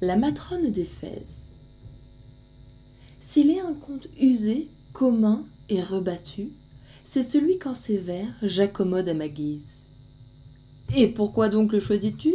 La matrone d'Éphèse. S'il est un conte usé, commun et rebattu, c'est celui qu'en ces vers j'accommode à ma guise. Et pourquoi donc le choisis-tu?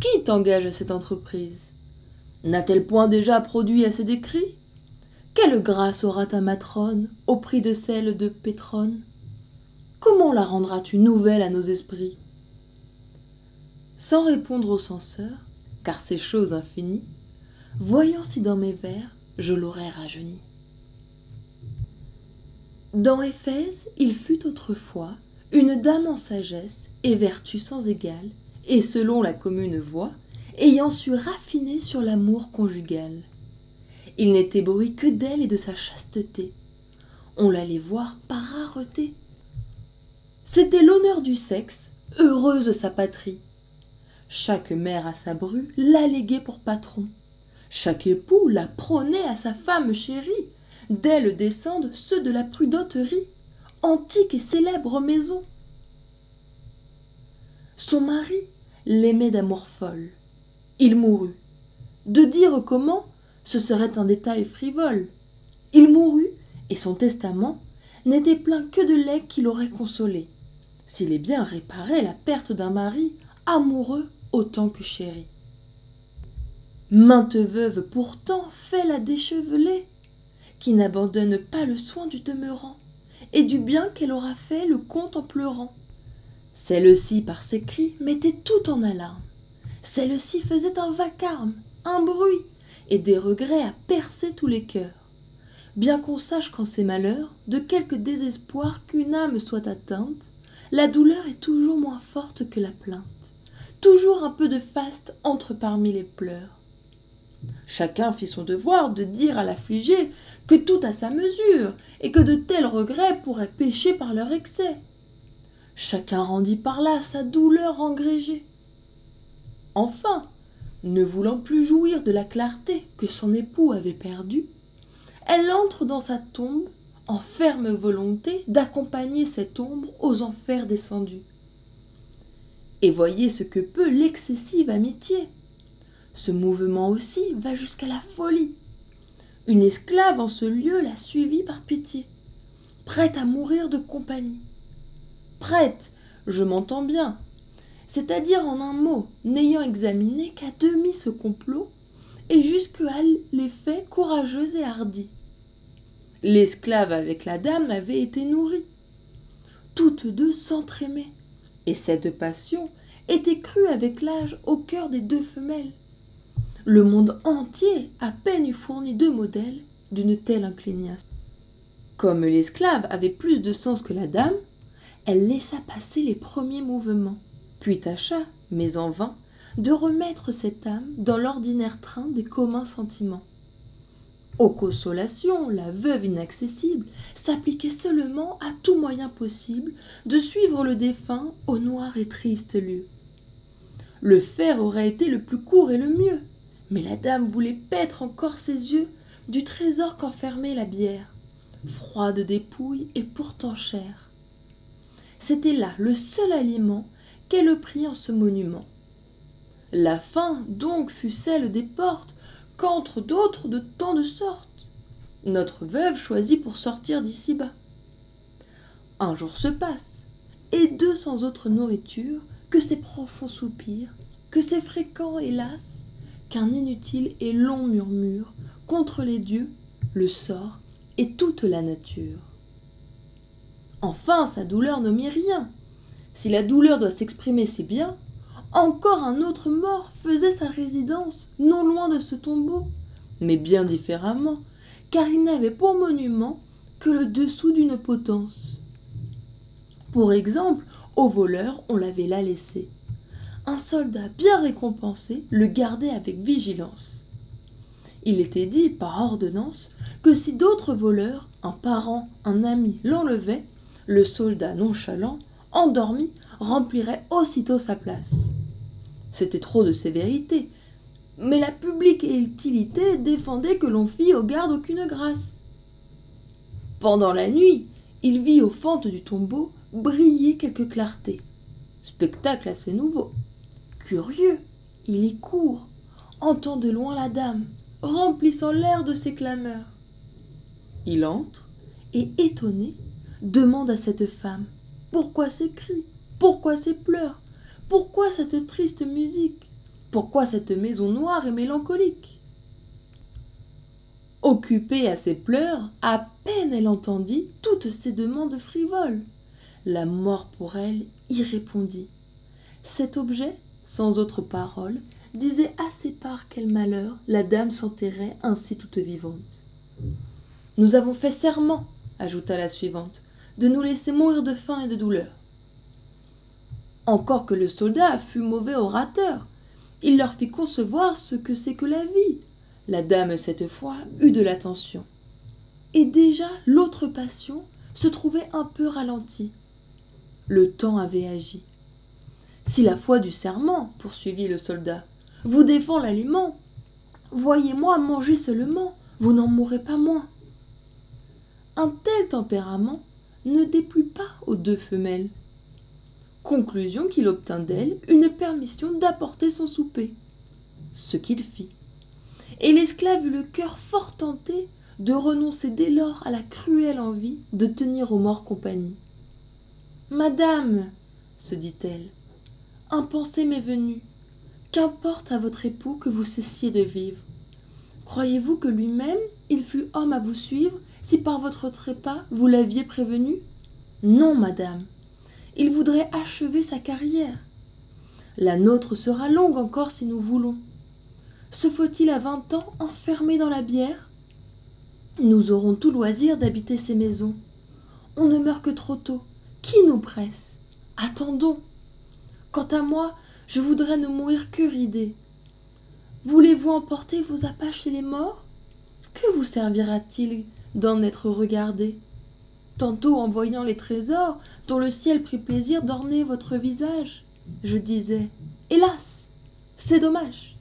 Qui t'engage à cette entreprise? N'a-t-elle point déjà produit assez d'écrits? Quelle grâce aura ta matrone au prix de celle de Pétrone? Comment la rendras-tu nouvelle à nos esprits? Sans répondre au censeur, car c'est chose infinie, voyons si dans mes vers je l'aurais rajeuni. Dans Éphèse, il fut autrefois une dame en sagesse et vertu sans égale, et selon la commune voix, ayant su raffiner sur l'amour conjugal. Il n'était bruit que d'elle et de sa chasteté. On l'allait voir par rareté. C'était l'honneur du sexe, heureuse sa patrie. Chaque mère à sa bru l'alléguait pour patron. Chaque époux la prônait à sa femme chérie. D'elle descendent ceux de la prudoterie, antique et célèbre maison. Son mari l'aimait d'amour folle. Il mourut. De dire comment, ce serait un détail frivole. Il mourut, et son testament n'était plein que de legs qui l'aurait consolé. S'il est bien réparé la perte d'un mari amoureux autant que chérie. Mainte veuve pourtant fait la déchevelée, qui n'abandonne pas le soin du demeurant, et du bien qu'elle aura fait le compte en pleurant. Celle-ci, par ses cris, mettait tout en alarme. Celle-ci faisait un vacarme, un bruit, et des regrets à percer tous les cœurs. Bien qu'on sache qu'en ces malheurs, de quelque désespoir qu'une âme soit atteinte, la douleur est toujours moins forte que la plainte toujours un peu de faste entre parmi les pleurs. Chacun fit son devoir de dire à l'affligé que tout a sa mesure, et que de tels regrets pourraient pécher par leur excès. Chacun rendit par là sa douleur engrégée. Enfin, ne voulant plus jouir de la clarté que son époux avait perdue, elle entre dans sa tombe en ferme volonté d'accompagner cette ombre aux enfers descendus. Et voyez ce que peut l'excessive amitié. Ce mouvement aussi va jusqu'à la folie. Une esclave en ce lieu l'a suivie par pitié, prête à mourir de compagnie. Prête, je m'entends bien, c'est-à-dire en un mot, n'ayant examiné qu'à demi ce complot, et jusque à l'effet courageuse et hardi. L'esclave avec la dame avait été nourrie. Toutes deux s'entraimaient, et cette passion était crue avec l'âge au cœur des deux femelles. Le monde entier à peine eût fourni deux modèles d'une telle inclination. Comme l'esclave avait plus de sens que la dame, elle laissa passer les premiers mouvements, puis tâcha, mais en vain, de remettre cette âme dans l'ordinaire train des communs sentiments. Aux consolations, la veuve inaccessible s'appliquait seulement à tout moyen possible de suivre le défunt au noir et triste lieu. Le fer aurait été le plus court et le mieux, mais la dame voulait paître encore ses yeux du trésor qu'enfermait la bière, froide dépouille et pourtant chère. C'était là le seul aliment qu'elle prit en ce monument. La faim donc fut celle des portes qu'entre d'autres de tant de sortes. Notre veuve choisit pour sortir d'ici bas. Un jour se passe, et deux sans autre nourriture que ces profonds soupirs, que ces fréquents hélas, qu'un inutile et long murmure contre les dieux, le sort et toute la nature. Enfin, sa douleur n'omit rien. Si la douleur doit s'exprimer si bien, encore un autre mort faisait sa résidence non loin de ce tombeau, mais bien différemment, car il n'avait pour monument que le dessous d'une potence. Pour exemple, au voleur, on l'avait là laissé. Un soldat bien récompensé le gardait avec vigilance. Il était dit, par ordonnance, que si d'autres voleurs, un parent, un ami, l'enlevaient, le soldat nonchalant, endormi, remplirait aussitôt sa place. C'était trop de sévérité, mais la publique utilité défendait que l'on fît aux gardes aucune grâce. Pendant la nuit, il vit aux fentes du tombeau briller quelques clartés. Spectacle assez nouveau. Curieux, il y court, entend de loin la dame, remplissant l'air de ses clameurs. Il entre et, étonné, demande à cette femme Pourquoi ces cris? Pourquoi ces pleurs? Pourquoi cette triste musique? Pourquoi cette maison noire et mélancolique? Occupée à ses pleurs, à peine elle entendit toutes ces demandes frivoles. La mort pour elle y répondit. Cet objet, sans autre parole, disait assez par quel malheur la dame s'enterrait ainsi toute vivante. Nous avons fait serment, ajouta la suivante, de nous laisser mourir de faim et de douleur. Encore que le soldat fût mauvais orateur, il leur fit concevoir ce que c'est que la vie. La dame, cette fois, eut de l'attention. Et déjà l'autre passion se trouvait un peu ralentie. Le temps avait agi. Si la foi du serment, poursuivit le soldat, vous défend l'aliment, voyez-moi manger seulement, vous n'en mourrez pas moins. Un tel tempérament ne déplut pas aux deux femelles. Conclusion qu'il obtint d'elle une permission d'apporter son souper. Ce qu'il fit. Et l'esclave eut le cœur fort tenté de renoncer dès lors à la cruelle envie de tenir aux morts compagnie. Madame, se dit-elle, un pensée m'est venu. Qu'importe à votre époux que vous cessiez de vivre. Croyez-vous que lui-même, il fût homme à vous suivre si par votre trépas vous l'aviez prévenu? Non, madame. Il voudrait achever sa carrière. La nôtre sera longue encore si nous voulons. Se faut-il à vingt ans enfermé dans la bière? Nous aurons tout loisir d'habiter ces maisons. On ne meurt que trop tôt. Qui nous presse? Attendons. Quant à moi, je voudrais ne mourir que ridé. Voulez-vous emporter vos appâts chez les morts? Que vous servira-t-il d'en être regardé? Tantôt en voyant les trésors dont le ciel prit plaisir d'orner votre visage, je disais Hélas C'est dommage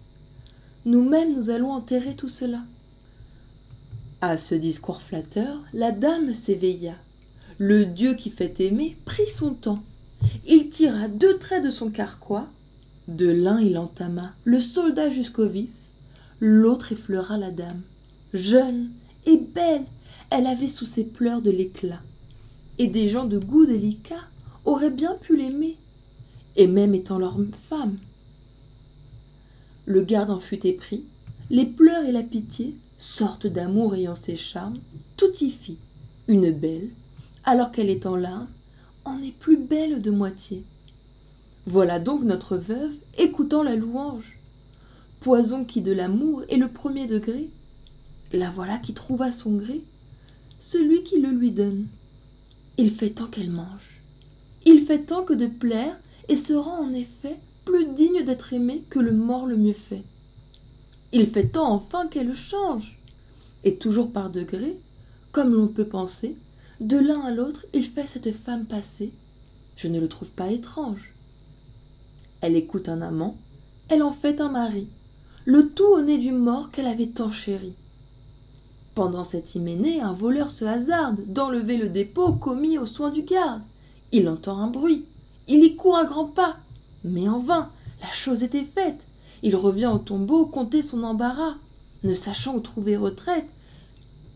Nous-mêmes nous allons enterrer tout cela. À ce discours flatteur, la dame s'éveilla. Le dieu qui fait aimer prit son temps. Il tira deux traits de son carquois. De l'un il entama le soldat jusqu'au vif, l'autre effleura la dame. Jeune et belle, elle avait sous ses pleurs de l'éclat. Et des gens de goût délicat auraient bien pu l'aimer, et même étant leur femme. Le garde en fut épris, les pleurs et la pitié, sorte d'amour ayant ses charmes, tout y fit. Une belle, alors qu'elle est en larmes, en est plus belle de moitié. Voilà donc notre veuve écoutant la louange. Poison qui de l'amour est le premier degré. La voilà qui trouva son gré, celui qui le lui donne. Il fait tant qu'elle mange. Il fait tant que de plaire et se rend en effet plus digne d'être aimé que le mort le mieux fait. Il fait tant enfin qu'elle change. Et toujours par degrés, comme l'on peut penser, de l'un à l'autre, il fait cette femme passer. Je ne le trouve pas étrange. Elle écoute un amant, elle en fait un mari, le tout au nez du mort qu'elle avait tant chéri. Pendant cette hyménée, un voleur se hasarde d'enlever le dépôt commis aux soins du garde. Il entend un bruit, il y court à grands pas, mais en vain, la chose était faite. Il revient au tombeau compter son embarras, ne sachant où trouver retraite,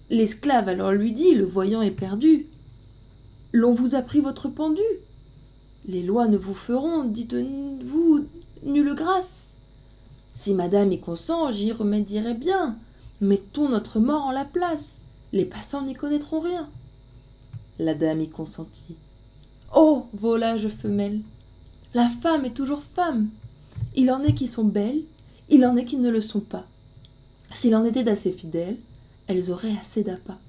L'esclave alors lui dit, le voyant éperdu L'on vous a pris votre pendu. Les lois ne vous feront, dites-vous, nulle grâce. Si madame y consent, j'y remédierai bien. Mettons notre mort en la place. Les passants n'y connaîtront rien. La dame y consentit. Oh, volage femelle La femme est toujours femme. Il en est qui sont belles, il en est qui ne le sont pas. S'il en était d'assez fidèles, elles auraient assez d'appât.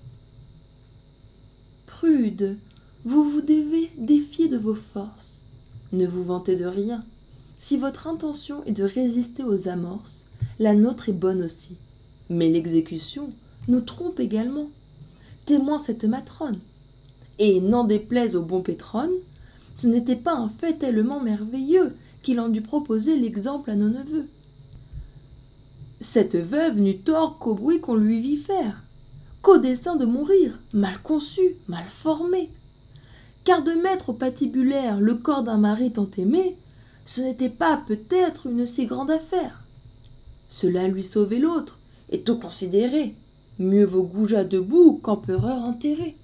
Prude, vous vous devez défier de vos forces. Ne vous vantez de rien. Si votre intention est de résister aux amorces, la nôtre est bonne aussi. Mais l'exécution nous trompe également. Témoin cette matrone. Et n'en déplaise au bon Pétrone, ce n'était pas un fait tellement merveilleux qu'il en dut proposer l'exemple à nos neveux. Cette veuve n'eut tort qu'au bruit qu'on lui vit faire, qu'au dessein de mourir, mal conçu, mal formé. Car de mettre au patibulaire le corps d'un mari tant aimé, ce n'était pas peut-être une si grande affaire. cela lui sauvait l'autre, et tout considéré. Mieux vaut goujat debout qu'empereur enterré.